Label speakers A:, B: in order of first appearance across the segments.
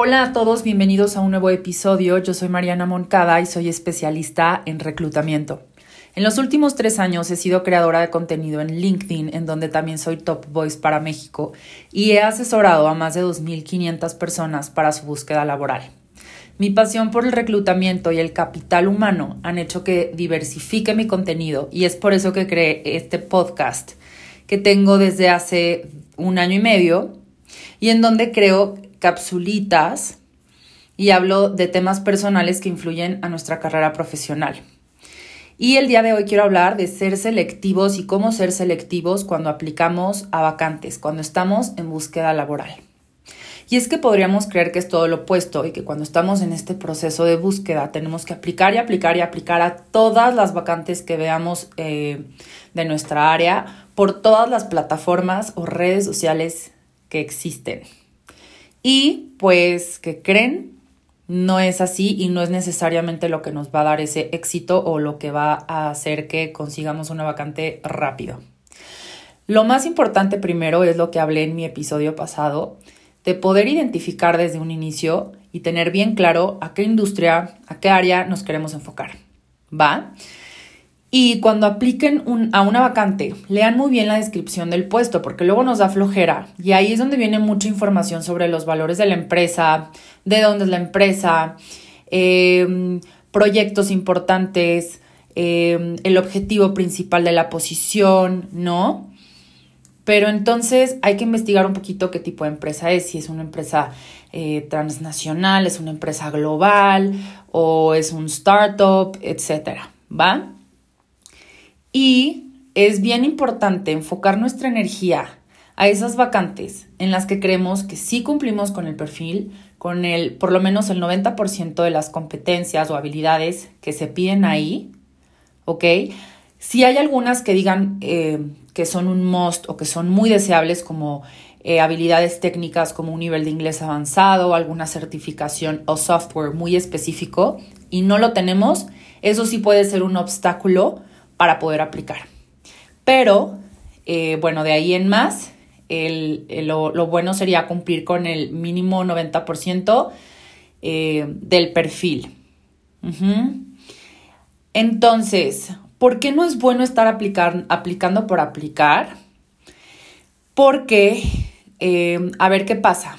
A: Hola a todos, bienvenidos a un nuevo episodio. Yo soy Mariana Moncada y soy especialista en reclutamiento. En los últimos tres años he sido creadora de contenido en LinkedIn, en donde también soy Top Voice para México, y he asesorado a más de 2.500 personas para su búsqueda laboral. Mi pasión por el reclutamiento y el capital humano han hecho que diversifique mi contenido y es por eso que creé este podcast que tengo desde hace un año y medio y en donde creo capsulitas y hablo de temas personales que influyen a nuestra carrera profesional. Y el día de hoy quiero hablar de ser selectivos y cómo ser selectivos cuando aplicamos a vacantes, cuando estamos en búsqueda laboral. Y es que podríamos creer que es todo lo opuesto y que cuando estamos en este proceso de búsqueda tenemos que aplicar y aplicar y aplicar a todas las vacantes que veamos eh, de nuestra área por todas las plataformas o redes sociales que existen. Y pues que creen, no es así y no es necesariamente lo que nos va a dar ese éxito o lo que va a hacer que consigamos una vacante rápido. Lo más importante primero es lo que hablé en mi episodio pasado, de poder identificar desde un inicio y tener bien claro a qué industria, a qué área nos queremos enfocar. ¿Va? Y cuando apliquen a una vacante, lean muy bien la descripción del puesto, porque luego nos da flojera. Y ahí es donde viene mucha información sobre los valores de la empresa, de dónde es la empresa, em, proyectos importantes, em, el objetivo principal de la posición, ¿no? Pero entonces hay que investigar un poquito qué tipo de empresa es, si es una empresa eh, transnacional, es una empresa global o es un startup, etcétera, ¿va? Y es bien importante enfocar nuestra energía a esas vacantes en las que creemos que sí cumplimos con el perfil, con el por lo menos el 90% de las competencias o habilidades que se piden ahí, ¿ok? Si hay algunas que digan eh, que son un must o que son muy deseables como eh, habilidades técnicas como un nivel de inglés avanzado, alguna certificación o software muy específico y no lo tenemos, eso sí puede ser un obstáculo para poder aplicar. Pero, eh, bueno, de ahí en más, lo, bueno sería cumplir con el mínimo 90% eh, del perfil. Entonces, ¿por qué no es bueno estar aplicando por aplicar? Porque, eh, a ver qué pasa.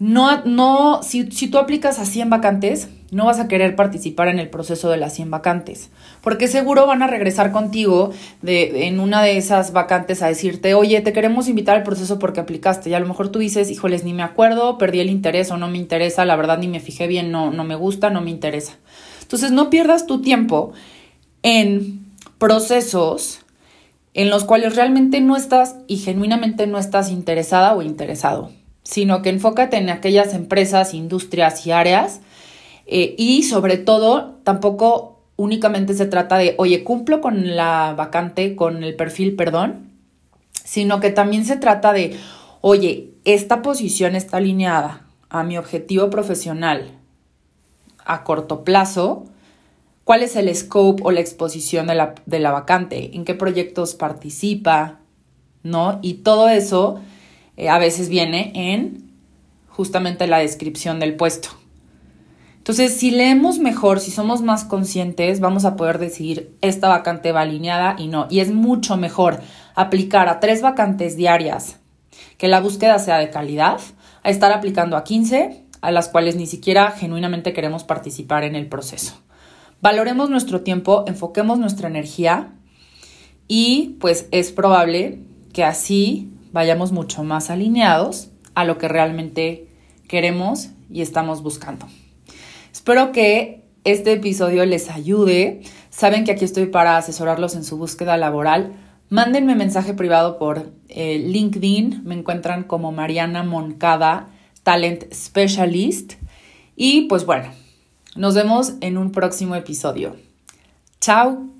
A: No, no, si, si tú aplicas a 100 vacantes, no vas a querer participar en el proceso de las 100 vacantes, porque seguro van a regresar contigo de, en una de esas vacantes a decirte, oye, te queremos invitar al proceso porque aplicaste, y a lo mejor tú dices, híjoles, ni me acuerdo, perdí el interés o no me interesa, la verdad ni me fijé bien, no, no me gusta, no me interesa. Entonces, no pierdas tu tiempo en procesos en los cuales realmente no estás y genuinamente no estás interesada o interesado, sino que enfócate en aquellas empresas, industrias y áreas eh, y sobre todo, tampoco únicamente se trata de, oye, cumplo con la vacante, con el perfil, perdón, sino que también se trata de, oye, esta posición está alineada a mi objetivo profesional a corto plazo, cuál es el scope o la exposición de la, de la vacante, en qué proyectos participa, ¿no? Y todo eso eh, a veces viene en justamente la descripción del puesto. Entonces, si leemos mejor, si somos más conscientes, vamos a poder decidir esta vacante va alineada y no. Y es mucho mejor aplicar a tres vacantes diarias que la búsqueda sea de calidad, a estar aplicando a 15 a las cuales ni siquiera genuinamente queremos participar en el proceso. Valoremos nuestro tiempo, enfoquemos nuestra energía y pues es probable que así vayamos mucho más alineados a lo que realmente queremos y estamos buscando. Espero que este episodio les ayude. Saben que aquí estoy para asesorarlos en su búsqueda laboral. Mándenme mensaje privado por eh, LinkedIn. Me encuentran como Mariana Moncada, Talent Specialist. Y pues bueno, nos vemos en un próximo episodio. Chao.